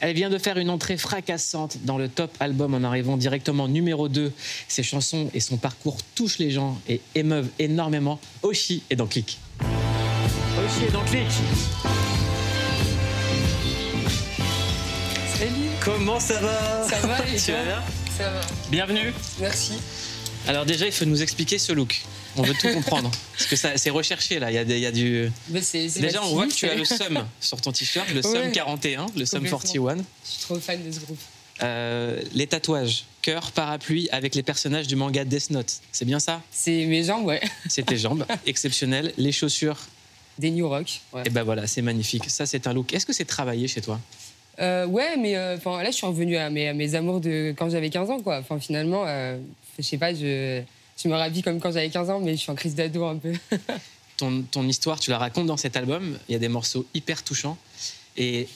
Elle vient de faire une entrée fracassante dans le top album en arrivant directement numéro 2. Ses chansons et son parcours touchent les gens et émeuvent énormément. Oshi est dans Click. Oshi est dans Click. Salut, Comment ça va? Ça va et Tu vas bien? Ça va, Bienvenue. merci. Alors déjà, il faut nous expliquer ce look. On veut tout comprendre. Parce que ça, c'est recherché là. Il y a, des- il y a du. C'est- c'est Déjà, on voit que tu as le SUM sur ton t-shirt, le Ouais. SUM 41, le SUM Complètement. 41. Je suis trop fan de ce groupe. Euh, les tatouages, cœur, parapluie avec les personnages du manga Death Note. C'est bien ça? C'est mes jambes, ouais. C'est tes jambes, exceptionnel. Les chaussures, Des New Rock. Ouais, et ben voilà, c'est magnifique. Ça, c'est un look. Est-ce que c'est travaillé chez toi? Euh, ouais mais euh, enfin, là, je suis revenue à mes, à mes amours de quand j'avais 15 ans, quoi. Enfin, finalement, euh, je sais pas, je, je me rhabille comme quand j'avais 15 ans, mais je suis en crise d'ado un peu. ton, ton histoire, tu la racontes dans cet album. Il y a des morceaux hyper touchants. Et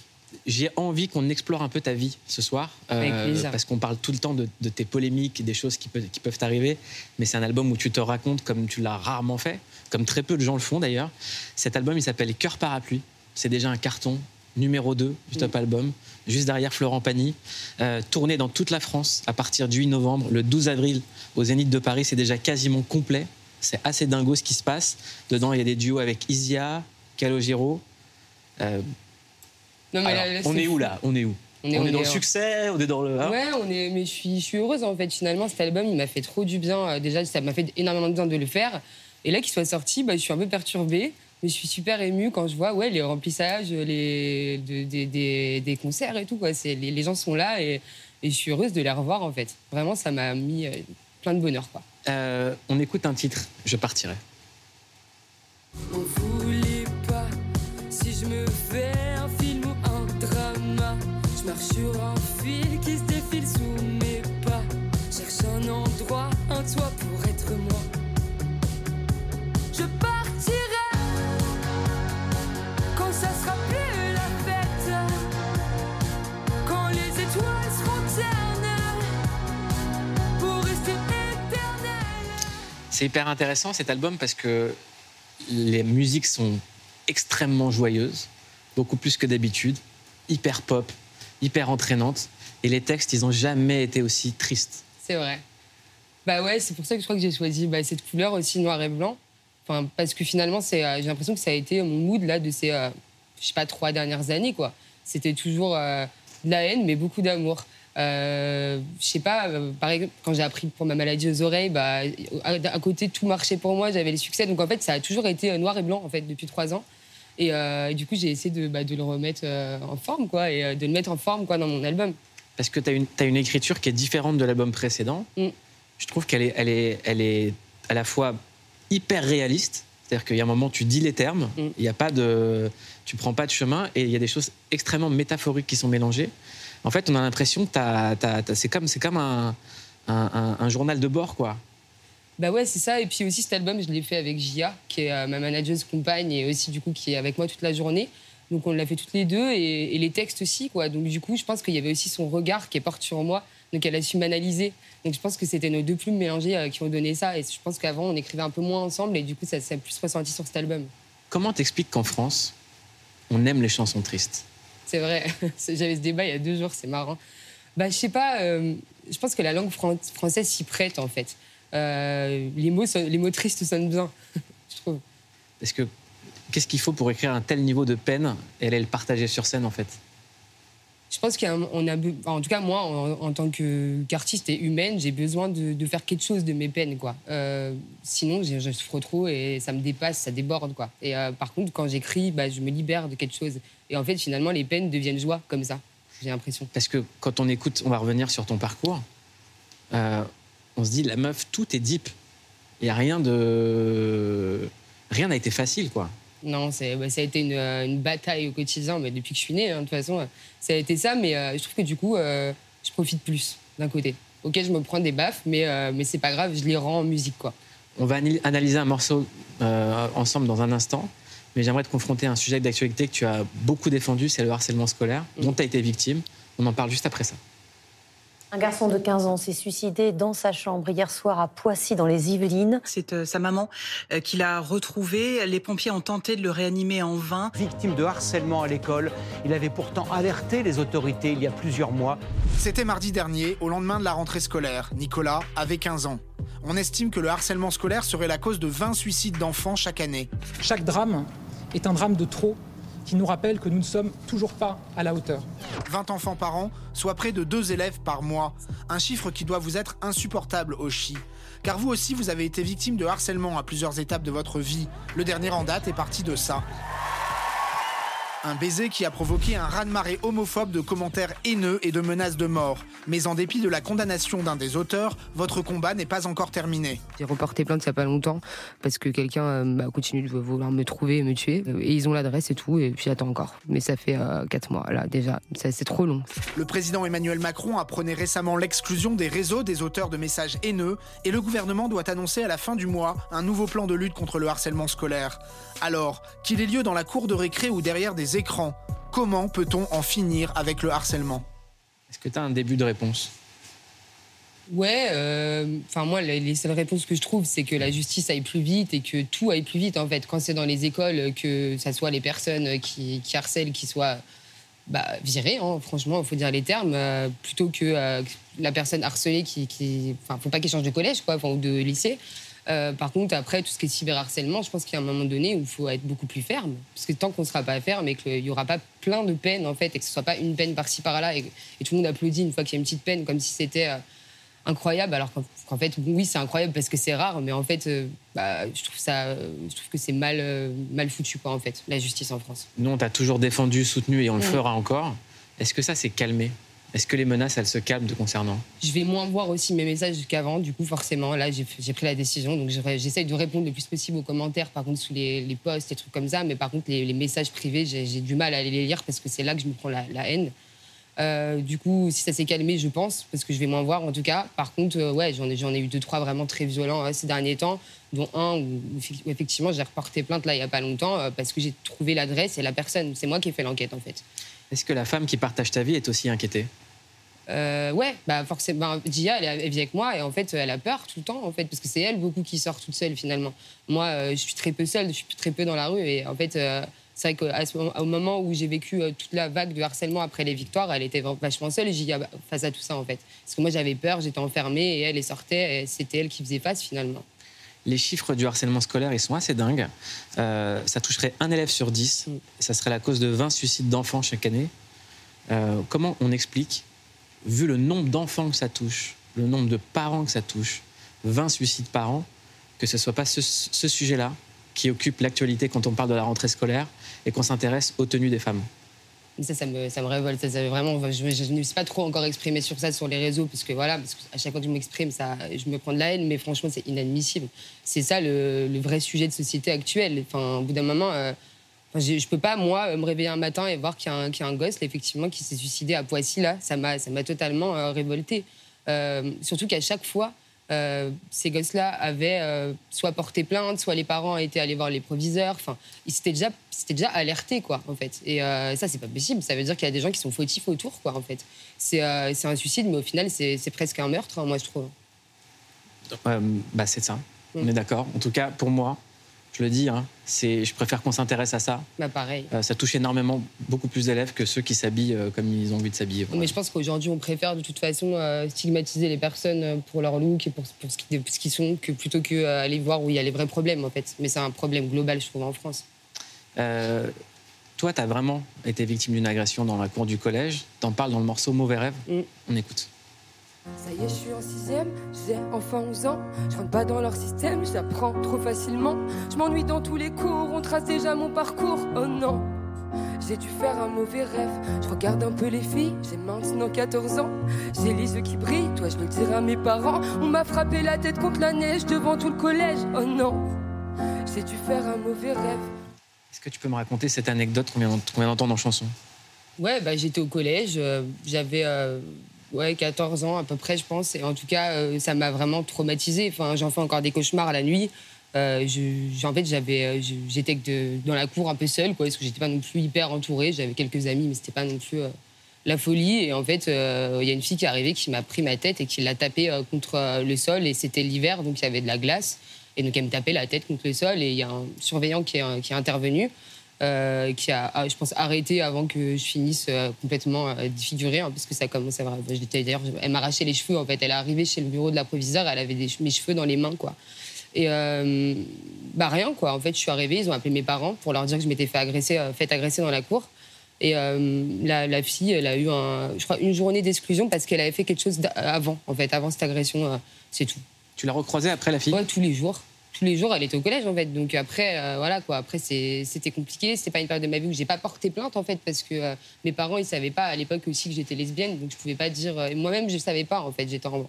j'ai envie qu'on explore un peu ta vie ce soir. euh, parce qu'on parle tout le temps de, de tes polémiques, des choses qui, peuvent- qui peuvent t'arriver. Mais c'est un album où tu te racontes comme tu l'as rarement fait, comme très peu de gens le font d'ailleurs. Cet album, il s'appelle Cœur Parapluie. C'est déjà un carton, numéro 2 du top album, juste derrière Florent Pagny. Euh, tourné dans toute la France à partir du 8 novembre. Le 12 avril, au Zénith de Paris, c'est déjà quasiment complet. C'est assez dingo ce qui se passe. Dedans, il y a des duos avec Isia, Calogero. Euh, Non, mais alors, là, là, on est où là? On est où? On est, on est dans le succès, on est dans le. hein? Ouais, on est, mais je suis, je suis heureuse en fait. Finalement, cet album, il m'a fait trop du bien. Euh, Déjà, ça m'a fait énormément de bien de le faire. Et là, qu'il soit sorti, bah, je suis un peu perturbée. Mais je suis super émue quand je vois ouais, les remplissages, les, de- des- des- des concerts et tout. Quoi. C'est- Les, les gens sont là et, et je suis heureuse de les revoir en fait. Vraiment, ça m'a mis euh, plein de bonheur. Quoi. Euh, on écoute un titre, je partirai. On voulait pas si je me fais un film ou un drama. Je marche sur un fil qui se défile sous mes pas. Cherche un endroit, un toit C'est hyper intéressant cet album parce que les musiques sont extrêmement joyeuses, beaucoup plus que d'habitude, hyper pop, hyper entraînantes. Et les textes, ils n'ont jamais été aussi tristes. C'est vrai. Bah ouais, c'est pour ça que je crois que j'ai choisi bah, cette couleur aussi noir et blanc. Enfin, parce que finalement, euh, j'ai l'impression que ça a été mon mood là de ces, euh, je sais pas, trois dernières années quoi. C'était toujours euh, de la haine, mais beaucoup d'amour. Euh, je sais pas, euh, par exemple, quand j'ai appris pour ma maladie aux oreilles, bah, à, à côté tout marchait pour moi, j'avais les succès. Donc en fait, ça a toujours été euh, noir et blanc en fait depuis trois ans. Et, euh, et du coup, j'ai essayé de, bah, de le remettre en forme quoi, et de le mettre en forme quoi dans mon album. Parce que tu as une, t'as une écriture qui est différente de l'album précédent. Mm. Je trouve qu'elle est, elle est, elle est à la fois hyper réaliste. C'est-à-dire qu'il y a un moment, tu dis les termes, Mm. il y a pas de, tu prends pas de chemin, et il y a des choses extrêmement métaphoriques qui sont mélangées. En fait, on a l'impression que c'est comme, c'est comme un, un- un- un journal de bord, quoi. Bah ouais, c'est ça. Et puis aussi, cet album, je l'ai fait avec Gia, qui est euh, ma manageuse compagne et aussi, du coup, qui est avec moi toute la journée. Donc, on l'a fait toutes les deux et, et les textes aussi, quoi. Donc, du coup, je pense qu'il y avait aussi son regard qui est porte sur moi. Donc, elle a su m'analyser. Donc, je pense que c'était nos deux plumes mélangées euh, qui ont donné ça. Et je pense qu'avant, on écrivait un peu moins ensemble et du coup, ça s'est plus ressenti sur cet album. Comment t'expliques qu'en France, on aime les chansons tristes? C'est vrai. J'avais ce débat il y a deux jours, c'est marrant. Bah, je sais pas, euh, je pense que la langue fran- française s'y prête, en fait. Euh, les, mots, les mots tristes sonnent bien, je trouve. Parce que qu'est-ce qu'il faut pour écrire un tel niveau de peine et aller le partager sur scène, en fait? Je pense qu'on a, en tout cas moi, en, en tant qu'artiste et humaine, j'ai besoin de, faire quelque chose de mes peines, quoi. Euh, sinon, je, je souffre trop et ça me dépasse, ça déborde, quoi. Et euh, par contre, quand j'écris, bah, je me libère de quelque chose. Et en fait, finalement, les peines deviennent joie, comme ça. J'ai l'impression. Parce que quand on écoute, on va revenir sur ton parcours, euh, on se dit, la meuf, tout est deep. Il n'y a rien de. Rien n'a été facile, quoi. Non, bah, ça a été une, euh, une bataille au quotidien, mais depuis que je suis née, hein, de toute façon, euh, ça a été ça. Mais euh, je trouve que du coup, euh, je profite plus d'un côté. Ok, je me prends des baffes, mais, euh, mais c'est pas grave, je les rends en musique, quoi. On va analyser un morceau ensemble dans un instant, mais j'aimerais te confronter à un sujet d'actualité que tu as beaucoup défendu, c'est le harcèlement scolaire, dont tu as été victime. On en parle juste après ça. Un garçon de 15 ans s'est suicidé dans sa chambre hier soir à Poissy, dans les Yvelines. C'est euh, sa maman euh, qui l'a retrouvé. Les pompiers ont tenté de le réanimer en vain. Victime de harcèlement à l'école, il avait pourtant alerté les autorités il y a plusieurs mois. C'était mardi dernier, au lendemain de la rentrée scolaire. Nicolas avait 15 ans. On estime que le harcèlement scolaire serait la cause de 20 suicides d'enfants chaque année. Chaque drame est un drame de trop qui nous rappelle que nous ne sommes toujours pas à la hauteur. 20 enfants par an, soit près de 2 élèves par mois. Un chiffre qui doit vous être insupportable au. Car vous aussi, vous avez été victime de harcèlement à plusieurs étapes de votre vie. Le dernier en date est parti de ça. Un baiser qui a provoqué un raz-de-marée homophobe de commentaires haineux et de menaces de mort. Mais en dépit de la condamnation d'un des auteurs, votre combat n'est pas encore terminé. J'ai reporté plainte il n'y a pas longtemps parce que quelqu'un euh, bah, continue de vouloir me trouver et me tuer. Et ils ont l'adresse et tout, et puis j'attends encore. Mais ça fait 4 mois là déjà, c'est trop long. Le président Emmanuel Macron apprenait récemment l'exclusion des réseaux des auteurs de messages haineux et le gouvernement doit annoncer à la fin du mois un nouveau plan de lutte contre le harcèlement scolaire. Alors, qu'il ait lieu dans la cour de récré ou derrière des écrans. Comment peut-on en finir avec le harcèlement? Est-ce que tu as un début de réponse? Ouais, euh, enfin moi les seules réponses que je trouve c'est que la justice aille plus vite et que tout aille plus vite en fait. Quand c'est dans les écoles, que ça soit les personnes qui, harcèlent qui soient bah, virées, hein, franchement il faut dire les termes, euh, plutôt que euh, la personne harcelée qui, qui, enfin faut pas qu'elle change de collège quoi, ou de lycée. Euh, par contre, après, tout ce qui est cyberharcèlement, je pense qu'il y a un moment donné où il faut être beaucoup plus ferme. Parce que tant qu'on ne sera pas ferme et qu'il n'y aura pas plein de peines, en fait, et que ce ne soit pas une peine par-ci par-là, et, tout le monde applaudit une fois qu'il y a une petite peine, comme si c'était euh, incroyable, alors qu'en fait, oui, c'est incroyable parce que c'est rare, mais en fait, euh, bah, je, trouve ça, je trouve que c'est mal, mal foutu, quoi, en fait, la justice en France. Nous, on t'a toujours défendu, soutenu, et on le fera encore. Est-ce que ça s'est calmé? Est-ce que les menaces, elles se calment de concernant Je vais moins voir aussi mes messages qu'avant, du coup, forcément. Là, j'ai pris la décision, donc j'essaye de répondre le plus possible aux commentaires, par contre, sous les, posts, et trucs comme ça. Mais par contre, les, messages privés, j'ai du mal à les lire parce que c'est là que je me prends la, haine. Euh, du coup, si ça s'est calmé, je pense, parce que je vais moins voir en tout cas. Par contre, euh, ouais, j'en ai, ai eu deux, trois vraiment très violents ces derniers temps, dont un où, effectivement j'ai reporté plainte là il n'y a pas longtemps euh, parce que j'ai trouvé l'adresse et la personne. C'est moi qui ai fait l'enquête en fait. Est-ce que la femme qui partage ta vie est aussi inquiétée? Euh, ouais, bah forcément, Gia, elle, vit avec moi et en fait, elle a peur tout le temps, en fait, parce que c'est elle beaucoup qui sort toute seule finalement. Moi, euh, je suis très peu seule, je suis très peu dans la rue et en fait, euh, c'est vrai qu'au moment où j'ai vécu toute la vague de harcèlement après les victoires, elle était vachement seule, Gia, face à tout ça en fait. Parce que moi, j'avais peur, j'étais enfermée et elle, est sortait et c'était elle qui faisait face finalement. Les chiffres du harcèlement scolaire, ils sont assez dingues. ça toucherait un élève sur dix. Mm. Ça serait la cause de 20 suicides d'enfants chaque année. comment on explique vu le nombre d'enfants que ça touche, le nombre de parents que ça touche, 20 suicides par an, que ce ne soit pas ce, sujet-là qui occupe l'actualité quand on parle de la rentrée scolaire et qu'on s'intéresse aux tenues des femmes. Ça, ça me, révolte. Vraiment, je, ne me suis pas trop encore exprimé sur ça sur les réseaux, parce que voilà, parce à chaque fois que je m'exprime, ça, je me prends de la haine, mais franchement, c'est inadmissible. C'est ça le, vrai sujet de société actuelle. Enfin, au bout d'un moment, euh, je, ne peux pas, moi, me réveiller un matin et voir qu'il y, y, a un gosse, effectivement, qui s'est suicidé à Poissy, là. Ça m'a totalement euh, révolté. Euh, surtout qu'à chaque fois, euh, ces gosses-là avaient soit porté plainte, soit les parents étaient allés voir les proviseurs. Enfin, ils s'étaient déjà, déjà alertés, quoi, en fait. Et ça, c'est pas possible. Ça veut dire qu'il y a des gens qui sont fautifs autour, quoi, en fait. C'est un suicide, mais au final, c'est presque un meurtre, hein, moi, je trouve. bah, c'est ça. On est d'accord. En tout cas, pour moi, je le dis, hein, c'est, je préfère qu'on s'intéresse à ça. Bah pareil. Euh, ça touche énormément beaucoup plus d'élèves que ceux qui s'habillent euh, comme ils ont envie de s'habiller. Mais je pense qu'aujourd'hui, on préfère de toute façon euh, stigmatiser les personnes pour leur look et pour, pour ce qu'ils sont, que plutôt qu'aller voir où il y a les vrais problèmes en fait. Mais c'est un problème global, je trouve, en France. toi, tu as vraiment été victime d'une agression dans la cour du collège. T'en parles dans le morceau Mauvais rêve. Mm. On écoute. Ça y est, je suis en sixième, j'ai enfin 11 ans. Je rentre pas dans leur système, j'apprends trop facilement. Je m'ennuie dans tous les cours, on trace déjà mon parcours. Oh non, j'ai dû faire un mauvais rêve. Je regarde un peu les filles, j'ai maintenant 14 ans. J'ai les yeux qui brillent, toi je le dirai à mes parents. On m'a frappé la tête contre la neige devant tout le collège. Oh non, j'ai dû faire un mauvais rêve. Est-ce que tu peux me raconter cette anecdote qu'on vient d'entendre en chanson? Ouais, bah, j'étais au collège, euh, j'avais. Euh, ouais, 14 ans à peu près, je pense. Et en tout cas, euh, ça m'a vraiment traumatisée. Enfin, j'en fais encore des cauchemars la nuit. Euh, fait, j'avais, euh, j'étais dans la cour un peu seule, parce que j'étais pas non plus hyper entourée. J'avais quelques amis, mais c'était pas non plus la folie. Et en fait, euh, il y a une fille qui est arrivée qui m'a pris ma tête et qui l'a tapée euh, contre euh, le sol. Et c'était l'hiver, donc il y avait de la glace. Et donc elle me tapait la tête contre le sol. Et il y a un surveillant qui est intervenu, euh, qui a, je pense, arrêté avant que je finisse euh, complètement euh, défigurée, hein, parce que ça commençait à. je D'ailleurs, elle m'arrachait les cheveux. En fait, elle est arrivée chez le bureau de la proviseure, elle avait des, mes cheveux dans les mains, quoi. Et bah rien, quoi. En fait, je suis arrivée, ils ont appelé mes parents pour leur dire que je m'étais fait agresser, fait agresser dans la cour. Et la, la fille, elle a eu, un, je crois, une journée d'exclusion parce qu'elle avait fait quelque chose avant, en fait, avant cette agression. c'est tout. Tu l'as recroisée après la fille? Ouais, tous les jours. Tous les jours, elle était au collège, en fait. Donc après, euh, voilà, quoi. Après, c'était compliqué. C'était pas une période de ma vie où j'ai pas porté plainte, en fait, parce que euh, mes parents, ils savaient pas à l'époque aussi que j'étais lesbienne. Donc je pouvais pas dire. euh, Moi-même, je savais pas, en fait. J'étais en.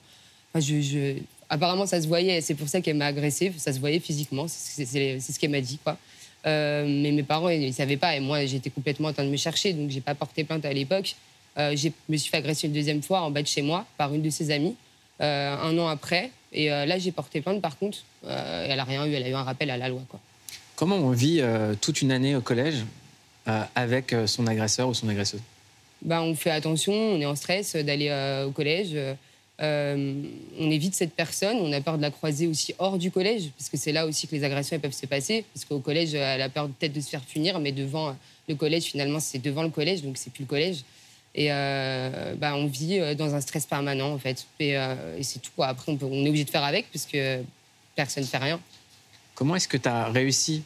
Enfin, Apparemment, ça se voyait. C'est pour ça qu'elle m'a agressée. Ça se voyait physiquement. C'est ce qu'elle m'a dit, quoi. Mais mes parents, ils, ils savaient pas. Et moi, j'étais complètement en train de me chercher. Donc j'ai pas porté plainte à l'époque. Je me suis fait agresser une deuxième fois en bas de chez moi par une de ses amies un an après. Et euh, là, j'ai porté plainte par contre. Euh, et elle a rien eu, elle a eu un rappel à la loi. Quoi. Comment on vit euh, toute une année au collège avec son agresseur ou son agresseuse Bah, on fait attention, on est en stress d'aller au collège. Euh, on évite cette personne, on a peur de la croiser aussi hors du collège, parce que c'est là aussi que les agressions elles peuvent se passer. Parce qu'au collège, elle a peur peut-être de se faire punir, mais devant le collège, finalement, c'est devant le collège, donc c'est plus le collège. Et euh, bah, on vit euh, dans un stress permanent, en fait. Et, euh, et c'est tout. quoi. Après, on, peut- on est obligé de faire avec, parce que personne ne fait rien. Comment est-ce que tu as réussi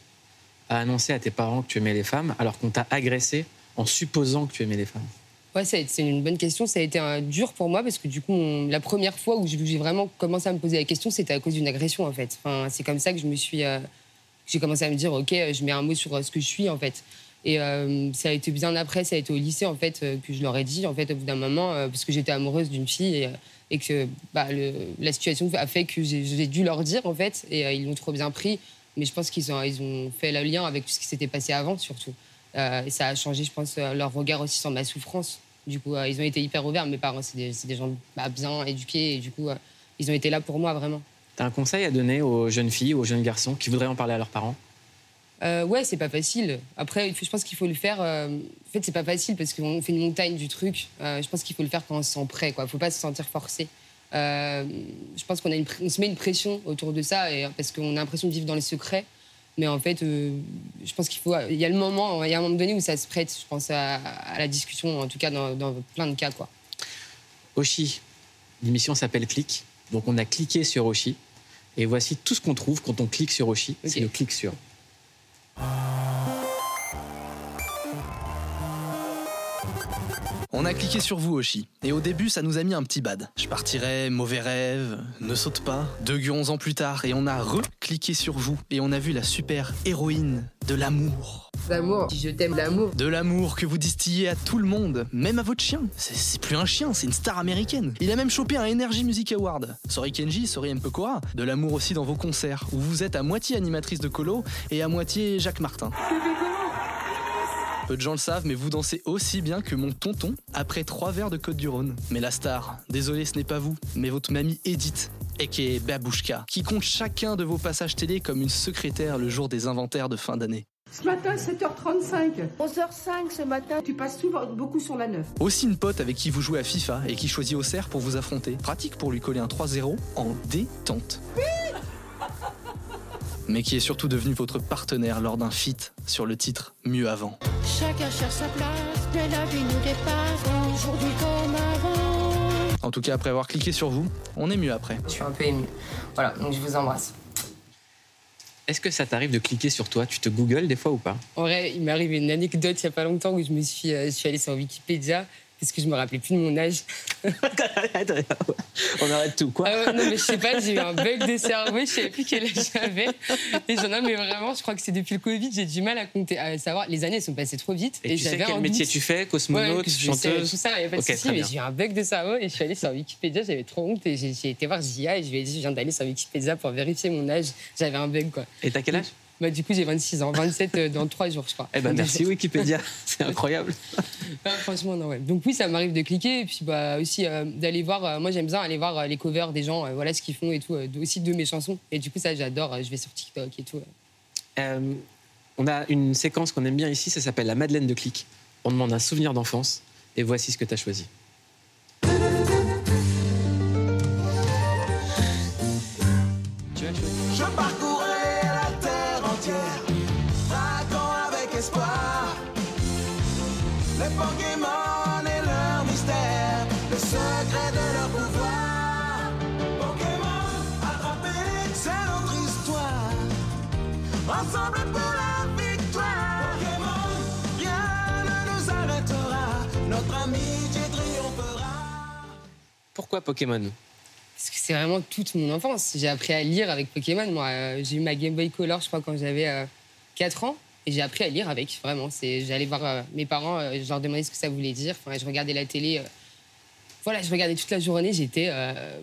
à annoncer à tes parents que tu aimais les femmes alors qu'on t'a agressé en supposant que tu aimais les femmes? Ouais, c'est une bonne question. Ça a été un, dur pour moi parce que du coup, on- la première fois où j'ai vraiment commencé à me poser la question, c'était à cause d'une agression en fait. Enfin, c'est comme ça que je me suis, euh, j'ai commencé à me dire, ok, je mets un mot sur ce que je suis en fait. Et euh, ça a été bien après, ça a été au lycée en fait euh, que je leur ai dit en fait au bout d'un moment euh, parce que j'étais amoureuse d'une fille et, que bah, la situation a fait que j'ai dû leur dire en fait et ils l'ont trop bien pris. Mais je pense qu'ils ont, ils ont fait le lien avec tout ce qui s'était passé avant surtout. Et ça a changé, je pense, leur regard aussi sur ma souffrance. Du coup, ils ont été hyper ouverts. Mes parents, c'est des, des gens bah, bien éduqués. Et du coup, ils ont été là pour moi, vraiment. Tu as un conseil à donner aux jeunes filles aux jeunes garçons qui voudraient en parler à leurs parents? Euh, ouais, c'est pas facile. Après, je pense qu'il faut le faire. euh, En fait, c'est pas facile parce qu'on fait une montagne du truc. Euh, je pense qu'il faut le faire quand on se sent prêt. Quoi. Faut pas se sentir forcé. Euh, je pense qu'on a une, on se met une pression autour de ça et, parce qu'on a l'impression de vivre dans les secrets. Mais en fait, je pense qu'il faut. Il y a le moment, il y a un moment donné où ça se prête. Je pense à, à la discussion, en tout cas dans, dans plein de cas, quoi. Oshi, l'émission s'appelle Click. Donc on a cliqué sur Oshi. Et voici tout ce qu'on trouve quand on clique sur Oshi. C'est Ok. le clic sur. Bye. On a cliqué sur vous, Oshi. Et au début, ça nous a mis un petit bad. Je partirais, mauvais rêve, ne saute pas. Deux ans plus tard, et on a re-cliqué sur vous. Et on a vu la super héroïne de l'amour. L'amour, je t'aime, l'amour. De l'amour que vous distillez à tout le monde, même à votre chien. C'est- C'est plus un chien, c'est une star américaine. Il a même chopé un Energy Music Award. Sorry Kenji, sorry Mpokora. De l'amour aussi dans vos concerts, où vous êtes à moitié animatrice de colo et à moitié Jacques Martin. Peu de gens le savent, mais vous dansez aussi bien que mon tonton après trois verres de Côte du Rhône. Mais la star, désolé, ce n'est pas vous, mais votre mamie Edith, et qui est Babouchka, qui compte chacun de vos passages télé comme une secrétaire le jour des inventaires de fin d'année. Ce matin, 7h35. 11h05 ce matin. Tu passes souvent beaucoup sur la 9. Aussi une pote avec qui vous jouez à FIFA et qui choisit au cerf pour vous affronter. Pratique pour lui coller un 3-0 en détente. Mais qui est surtout devenu votre partenaire lors d'un feat sur le titre Mieux avant. Chacun cherche sa place, mais la vie nous dépasse. Aujourd'hui comme avant. En tout cas, après avoir cliqué sur vous, on est mieux après. Je suis un peu émue. Voilà, donc je vous embrasse. Est-ce que ça t'arrive de cliquer sur toi? Tu te googles des fois ou pas? En vrai, il m'est arrivé une anecdote il y a pas longtemps où je me suis, euh, je suis allée sur Wikipédia parce que je me rappelais plus de mon âge. On arrête tout, quoi. Ouais, non, mais je sais pas, j'ai eu un bug de cerveau, je savais plus quel âge j'avais. Et j'en ai, mais vraiment, je crois que c'est depuis le Covid, j'ai du mal à compter, à savoir. Les années sont passées trop vite. Et, tu sais quel métier doute. tu fais Ouais, Cosmonaute, que je sais, chanteuse Tout ça, il n'y a pas de Ok, souci, très mais j'ai eu un bug de cerveau et je suis allée sur Wikipédia, j'avais trop honte et j'ai été voir Jia et je lui ai dit, je viens d'aller sur Wikipédia pour vérifier mon âge. J'avais un bug, quoi. Et t'as quel âge? Bah, du coup, j'ai 26 ans, 27 euh, dans 3 jours, je crois. Eh ben merci Wikipédia, c'est incroyable. Ah, franchement, non, ouais. Donc oui, ça m'arrive de cliquer et puis bah, aussi euh, d'aller voir. euh, moi, j'aime bien aller voir euh, les covers des gens, voilà ce qu'ils font et tout, aussi de mes chansons. Et du coup, ça, j'adore. je vais sur TikTok et tout. on a une séquence qu'on aime bien ici, ça s'appelle la Madeleine de clic. On demande un souvenir d'enfance Et voici ce que tu as choisi. Pourquoi Pokémon? Parce que c'est vraiment toute mon enfance. J'ai appris à lire avec Pokémon. Moi, euh, j'ai eu ma Game Boy Color, je crois, quand j'avais euh, 4 ans. Et j'ai appris à lire avec, vraiment. C'est- J'allais voir euh, mes parents, euh, je leur demandais ce que ça voulait dire. Enfin, je regardais la télé. euh, voilà, je regardais toute la journée. J'étais euh,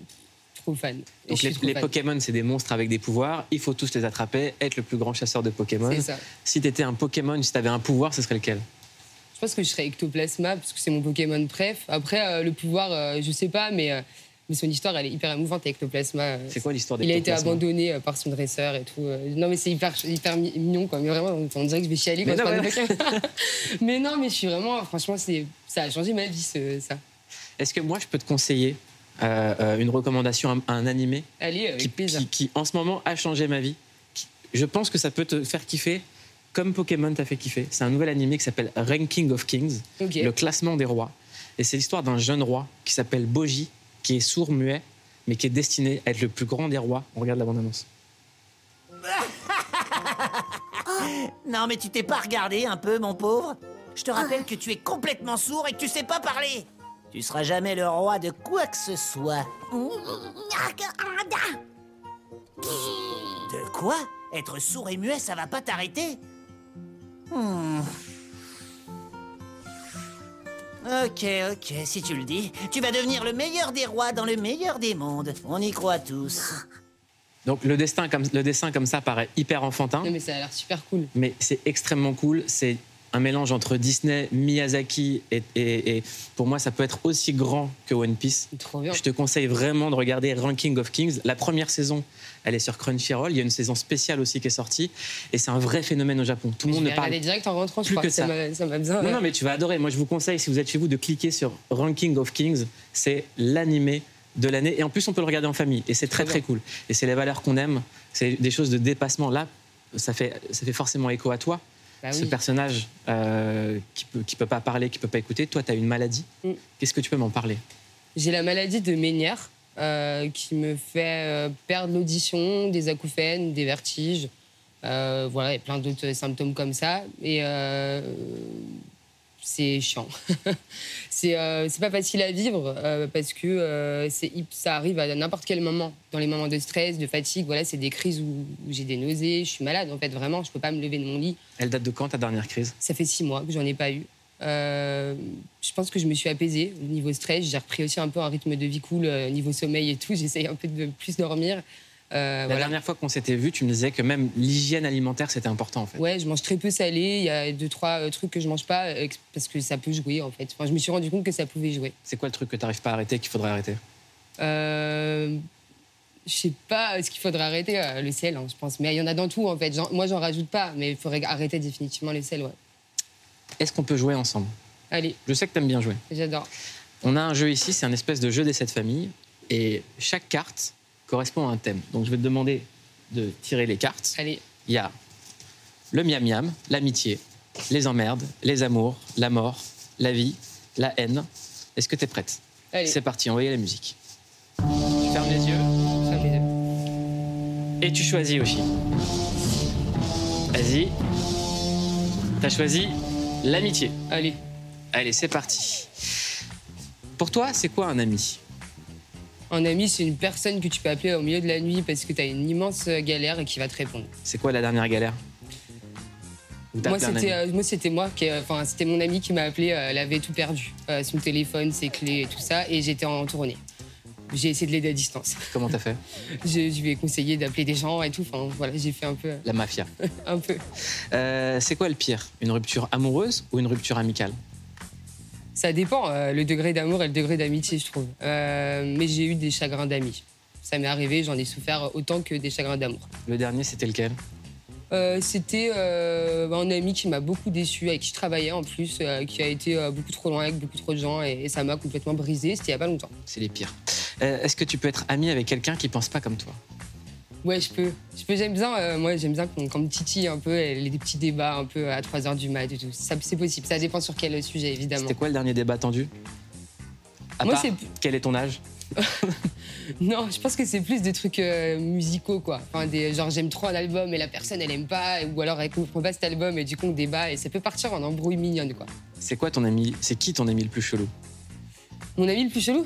trop fan. Et Donc les, trop les fan. Pokémon, c'est des monstres avec des pouvoirs. Il faut tous les attraper, être le plus grand chasseur de Pokémon. Ça. Si tu étais un Pokémon, si tu avais un pouvoir, ce serait lequel? Je pense que je serais Ectoplasma, parce que c'est mon Pokémon préf. Après, euh, le pouvoir, euh, je sais pas, mais, euh, mais son histoire, elle est hyper émouvante, Ectoplasma. C'est quoi l'histoire Il a été abandonné par son dresseur et tout. Non, mais c'est hyper, hyper mi- mignon, quoi. Mais vraiment, on dirait que je vais chialer quand Mais je non, parle de. Pokémon. mais non, mais je suis vraiment, franchement, ça a changé ma vie, ce- ça. Est-ce que moi, je peux te conseiller euh, une recommandation, un, un animé Allez, avec qui, plaisir. qui- qui, en ce moment, a changé ma vie Je pense que ça peut te faire kiffer comme Pokémon t'a fait kiffer. C'est un nouvel animé qui s'appelle Ranking of Kings, le classement des rois. Et c'est l'histoire d'un jeune roi qui s'appelle Boji, qui est sourd-muet, mais qui est destiné à être le plus grand des rois. On regarde la bande-annonce. Non, mais tu t'es pas regardé un peu, mon pauvre Je te rappelle que tu es complètement sourd et que tu sais pas parler. Tu seras jamais le roi de quoi que ce soit. De quoi? Être sourd et muet, ça va pas t'arrêter Hmm. Ok, ok, si tu le dis. Tu vas devenir le meilleur des rois dans le meilleur des mondes. On y croit tous. Donc le, destin comme, le dessin comme ça paraît hyper enfantin. Non, mais ça a l'air super cool. mais c'est extrêmement cool. C'est un mélange entre Disney, Miyazaki et, et- et pour moi, ça peut être aussi grand que One Piece. Trop bien. Je te conseille vraiment de regarder Ranking of Kings. La première saison, elle est sur Crunchyroll. Il y a une saison spéciale aussi qui est sortie et c'est un vrai phénomène au Japon. Tout le Je monde ne parle direct en rentrant, je plus crois que que ça ça. m'a, bien. non, non, mais tu vas adorer. Moi, je vous conseille, si vous êtes chez vous, de cliquer sur Ranking of Kings. C'est l'animé de l'année. Et en plus, on peut le regarder en famille. Et c'est très, très cool. Et c'est les valeurs qu'on aime. C'est des choses de dépassement. Là, ça fait, ça fait forcément écho à toi. Bah Ce personnage euh, qui peut, qui peut pas parler, qui peut pas écouter. Toi, tu as une maladie. Mm. Qu'est-ce que tu peux m'en parler? J'ai la maladie de Ménière euh, qui me fait euh, perdre l'audition, des acouphènes, des vertiges. Euh, voilà, et plein d'autres symptômes comme ça. Et euh, c'est chiant. c'est euh, pas facile à vivre parce que ça arrive à n'importe quel moment. Dans les moments de stress, de fatigue, voilà, c'est des crises où, où j'ai des nausées, je suis malade en fait, vraiment, je peux pas me lever de mon lit. Elle date de quand ta dernière crise? Ça fait six mois que j'en ai pas eu. Euh, je pense que je me suis apaisée au niveau stress. J'ai repris aussi un peu un rythme de vie cool, euh, niveau sommeil et tout. J'essaye un peu de plus dormir. Euh, La voilà. dernière fois qu'on s'était vu, tu me disais que même l'hygiène alimentaire, c'était important en fait. Ouais, je mange très peu salé. Il y a deux, trois euh, trucs que je mange pas parce que ça peut jouer en fait. Enfin, je me suis rendu compte que ça pouvait jouer. C'est quoi le truc que tu n'arrives pas à arrêter qu'il faudrait arrêter? Je sais pas ce qu'il faudrait arrêter, le sel, hein, je pense. Mais il y en a dans tout en fait. Moi, j'en rajoute pas, mais il faudrait arrêter définitivement le sel, ouais. Est-ce qu'on peut jouer ensemble? Allez, Je sais que tu aimes bien jouer. j'adore. On a un jeu ici, c'est un espèce de jeu des sept familles. Et chaque carte correspond à un thème. Donc je vais te demander de tirer les cartes. Allez. Il y a le miam miam, l'amitié, les emmerdes, les amours, la mort, la vie, la haine. Est-ce que tu es prête? Allez. C'est parti, envoyez la musique. Tu fermes les yeux. Ferme les yeux. Et tu choisis Oshi. Vas-y. T'as choisi l'amitié. Allez. Allez, c'est parti. Pour toi, c'est quoi un ami? Un ami, c'est une personne que tu peux appeler au milieu de la nuit parce que tu as une immense euh, galère et qui va te répondre. C'est quoi la dernière galère? Moi, c'était euh, moi, c'était moi, qui, euh, c'était mon ami qui m'a appelé. euh, elle avait tout perdu, son téléphone, ses clés, et tout ça, et j'étais en tournée. J'ai essayé de l'aider à distance. Comment t'as fait Je, je lui ai conseillé d'appeler des gens et tout. Enfin, voilà, j'ai fait un peu, La mafia. un peu. Euh, c'est quoi le pire? Une rupture amoureuse ou une rupture amicale? Ça dépend, euh, le degré d'amour et le degré d'amitié, je trouve. Euh, mais j'ai eu des chagrins d'amis. Ça m'est arrivé, j'en ai souffert autant que des chagrins d'amour. Le dernier, c'était lequel? C'était euh, un ami qui m'a beaucoup déçu, avec qui je travaillais en plus, qui a été beaucoup trop loin avec beaucoup trop de gens et, et ça m'a complètement brisé. C'était il y a pas longtemps. C'est les pires. Euh, Est-ce que tu peux être ami avec quelqu'un qui pense pas comme toi Ouais, je peux. Je peux j'aime bien, euh, moi j'aime bien qu'on me titille un peu, les des petits débats un peu à 3h du mat et tout. Ça, C'est possible, ça dépend sur quel sujet évidemment. C'était quoi le dernier débat tendu? À Moi, c'est- Quel est ton âge? Non, je pense que c'est plus des trucs euh, musicaux, quoi. Enfin, des, genre, j'aime trop un album et la personne, elle aime pas, ou alors elle comprend pas cet album et du coup, on débat et ça peut partir en embrouille mignonne, quoi. C'est quoi ton ami? C'est qui ton ami le plus chelou? Mon ami le plus chelou?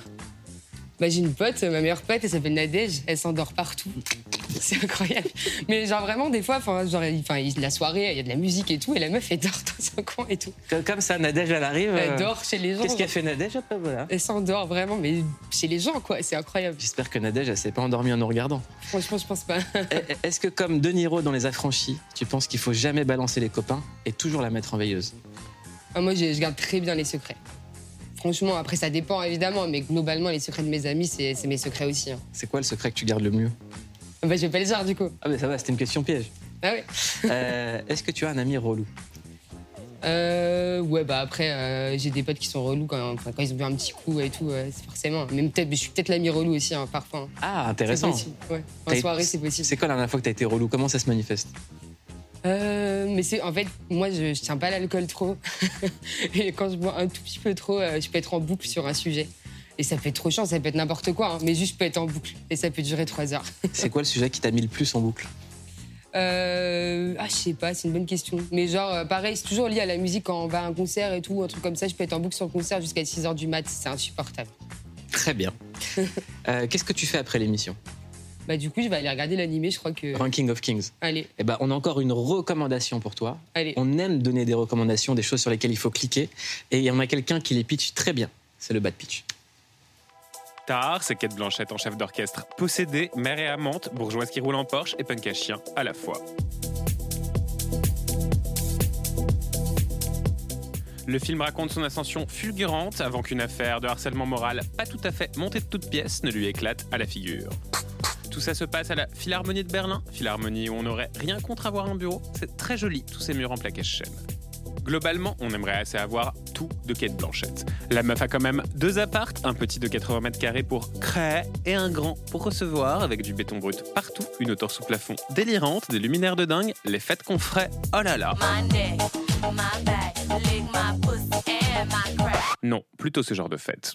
Bah, J'ai une pote, ma meilleure pote, elle s'appelle Nadège, elle s'endort partout. C'est incroyable. Mais genre, vraiment, des fois, enfin, la soirée, il y a de la musique et tout, et la meuf, elle dort dans un coin et tout. Comme- ça, Nadège, elle arrive. Elle euh, dort chez les gens. Qu'est-ce qu'elle fait Nadège après voilà Elle s'endort vraiment, mais chez les gens, quoi. C'est incroyable. J'espère que Nadège, elle s'est pas endormie en nous regardant. Franchement, je pense pas. Eh, Est-ce que comme De Niro dans Les Affranchis, tu penses qu'il faut jamais balancer les copains et toujours la mettre en veilleuse? Ah, moi, je garde très bien les secrets. Franchement, après, ça dépend évidemment, mais globalement, les secrets de mes amis, c'est mes secrets aussi. hein. C'est quoi le secret que tu gardes le mieux? Bah, je vais pas le dire du coup. Ah mais ça va, c'était une question piège. Ah ouais Euh, Est-ce que tu as un ami relou? Euh, Ouais, bah après, euh, j'ai des potes qui sont relous quand, enfin, quand ils ont bu un petit coup et tout, c'est forcément. Même peut-être, je suis peut-être l'ami relou aussi, hein, parfois. hein. Ah, intéressant. Possible, ouais. En T'as- soirée, c'est possible. C'est quoi la dernière fois que t'as été relou? Comment ça se manifeste? Euh, mais c'est en fait, moi, je, je tiens pas l'alcool trop. et quand je bois un tout petit peu trop, euh, je peux être en boucle sur un sujet. Et ça peut être trop chiant, ça peut être n'importe quoi, hein, mais juste je peux être en boucle. Et ça peut durer trois heures. C'est quoi le sujet qui t'a mis le plus en boucle? Euh, ah, je sais pas, c'est une bonne question. Mais genre, euh, pareil, c'est toujours lié à la musique quand on va à un concert et tout, un truc comme ça. Je peux être en boucle sur le concert jusqu'à 6 h du mat, c'est insupportable. Très bien. Euh, Qu'est-ce que tu fais après l'émission? Bah, du coup, je vais aller regarder l'animé, je crois que. Ranking of Kings. Allez, Eh ben, on a encore une recommandation pour toi. allez. On aime donner des recommandations, des choses sur lesquelles il faut cliquer. Et il y en a quelqu'un qui les pitch très bien. C'est le bad pitch. Tard, c'est Kate Blanchette en chef d'orchestre, possédée, mère et amante, bourgeoise qui roule en Porsche et punk à chien à la fois. Le film raconte son ascension fulgurante avant qu'une affaire de harcèlement moral pas tout à fait montée de toutes pièces ne lui éclate à la figure. Tout ça se passe à la Philharmonie de Berlin, Philharmonie où on n'aurait rien contre avoir un bureau. C'est très joli, tous ces murs en plaquage chaîne. Globalement, on aimerait assez avoir tout de Kate Blanchett. La meuf a quand même deux appartes, un petit de 80 mètres carrés pour créer et un grand pour recevoir, avec du béton brut partout, une hauteur sous plafond délirante, des luminaires de dingue, les fêtes qu'on ferait, oh là là Non, plutôt ce genre de fête.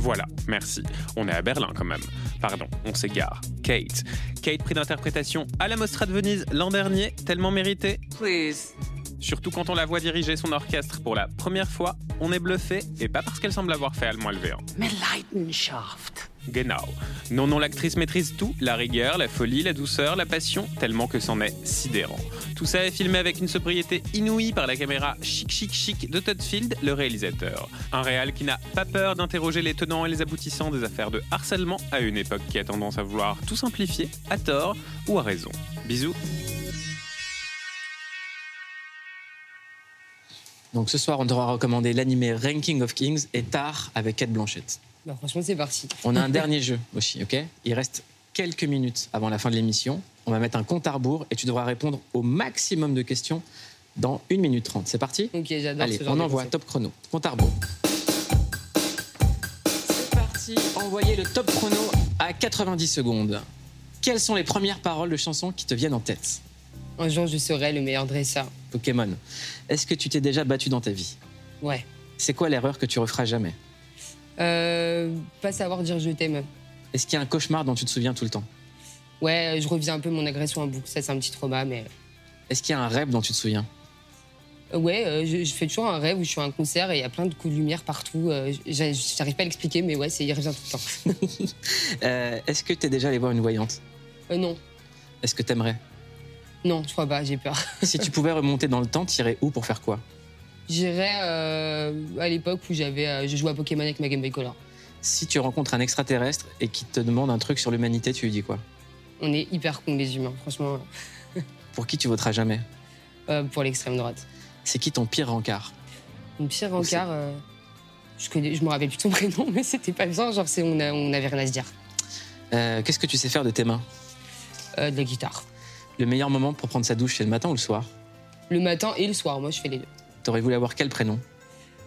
Voilà, merci. On est à Berlin quand même. Pardon, on s'égare. Kate. Kate, prix d'interprétation à la Mostra de Venise l'an dernier, tellement mérité. Please. Surtout quand on la voit diriger son orchestre pour la première fois, on est bluffé, et pas parce qu'elle semble avoir fait allemand levé. Mais Leidenschaft. Genau. Non, non, l'actrice maîtrise tout, la rigueur, la folie, la douceur, la passion, tellement que c'en est sidérant. Tout ça est filmé avec une sobriété inouïe par la caméra chic chic chic de Todd Field, le réalisateur. Un réal qui n'a pas peur d'interroger les tenants et les aboutissants des affaires de harcèlement à une époque qui a tendance à vouloir tout simplifier, à tort ou à raison. Bisous. Donc ce soir, on devra recommander l'animé Ranking of Kings et Tard avec Kate Blanchett. Bah, franchement, c'est parti. On a un dernier jeu aussi, ok? Il reste quelques minutes avant la fin de l'émission. On va mettre un compte à rebours et tu devras répondre au maximum de questions dans 1 minute 30. C'est parti? Ok, j'adore Allez, ce genre on envoie top chrono. Compte à rebours. C'est parti. Envoyez le top chrono à 90 secondes. Quelles sont les premières paroles de chansons qui te viennent en tête? Un jour, je serai le meilleur dresseur. Pokémon. Est-ce que tu t'es déjà battu dans ta vie? Ouais. C'est quoi l'erreur que tu referas jamais? Euh, pas savoir dire je t'aime. Est-ce qu'il y a un cauchemar dont tu te souviens tout le temps? Ouais, je reviens un peu mon agression en boucle. Ça, c'est un petit trauma, mais. Est-ce qu'il y a un rêve dont tu te souviens? Euh, Ouais, euh, je, je fais toujours un rêve où je suis à un concert et il y a plein de coups de lumière partout. Euh, j'a- J'arrive pas à l'expliquer, mais ouais, c'est- il revient tout le temps. Euh, Est-ce que tu es déjà allé voir une voyante? Euh, non, Est-ce que t'aimerais? Non, je crois pas, j'ai peur. Si tu pouvais remonter dans le temps, t'irais où pour faire quoi? J'irais euh, à l'époque où j'avais, euh, je jouais à Pokémon avec ma Game Boy Color. Si tu rencontres un extraterrestre et qui te demande un truc sur l'humanité, tu lui dis quoi? On est hyper cons les humains, franchement, Pour qui tu voteras jamais? Euh, pour l'extrême droite. C'est qui ton pire rencard? Mon pire rencard, je, connais, je me rappelle plus son prénom, mais c'était pas bien, genre c'est, on, a- on avait rien à se dire. Qu'est-ce que tu sais faire de tes mains? De la guitare. Le meilleur moment pour prendre sa douche, c'est le matin ou le soir Le matin et le soir, moi je fais les deux. T'aurais voulu avoir quel prénom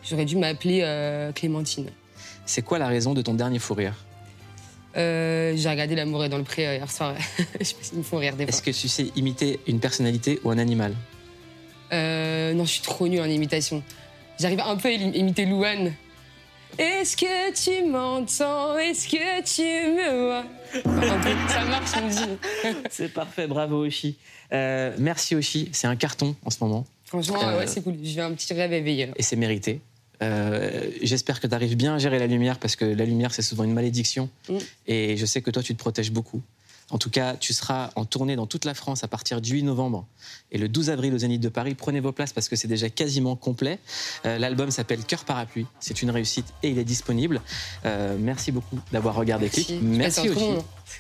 J'aurais dû m'appeler euh, Clémentine. C'est quoi la raison de ton dernier fou rire Euh, J'ai regardé L'amour est dans le pré euh, hier soir. je sais pas s'ils me font rire des fois. Est-ce que tu sais imiter une personnalité ou un animal non, je suis trop nulle en imitation. J'arrive un peu à im- imiter Louane. Est-ce que tu m'entends? Est-ce que tu me vois? Ça marche, je me dis. C'est parfait, bravo Oshi. Euh, merci Oshi, c'est un carton en ce moment. Franchement, Euh, ouais, c'est cool. J'ai un petit rêve éveillé. et c'est mérité. Euh, J'espère que tu arrives bien à gérer la lumière parce que la lumière, c'est souvent une malédiction. Mm. Et je sais que toi, tu te protèges beaucoup. En tout cas, tu seras en tournée dans toute la France à partir du 8 novembre et le 12 avril au Zénith de Paris. Prenez vos places parce que c'est déjà quasiment complet. Euh, L'album s'appelle Cœur Parapluie. C'est une réussite et il est disponible. Euh, merci beaucoup d'avoir regardé. Click. Merci aussi.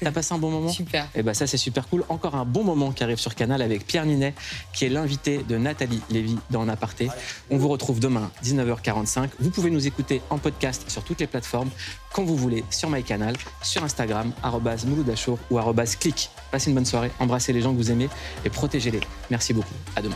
T'as passé un bon moment Super. Et ben ça c'est super cool. Encore un bon moment qui arrive sur Canal avec Pierre Ninet, qui est l'invité de Nathalie Lévy dans En Aparté. On vous retrouve demain 19h45. Vous pouvez nous écouter en podcast sur toutes les plateformes quand vous voulez sur MyCanal, sur Instagram @mouloudachour ou @click. Passez une bonne soirée, embrassez les gens que vous aimez et protégez-les. Merci beaucoup. À demain.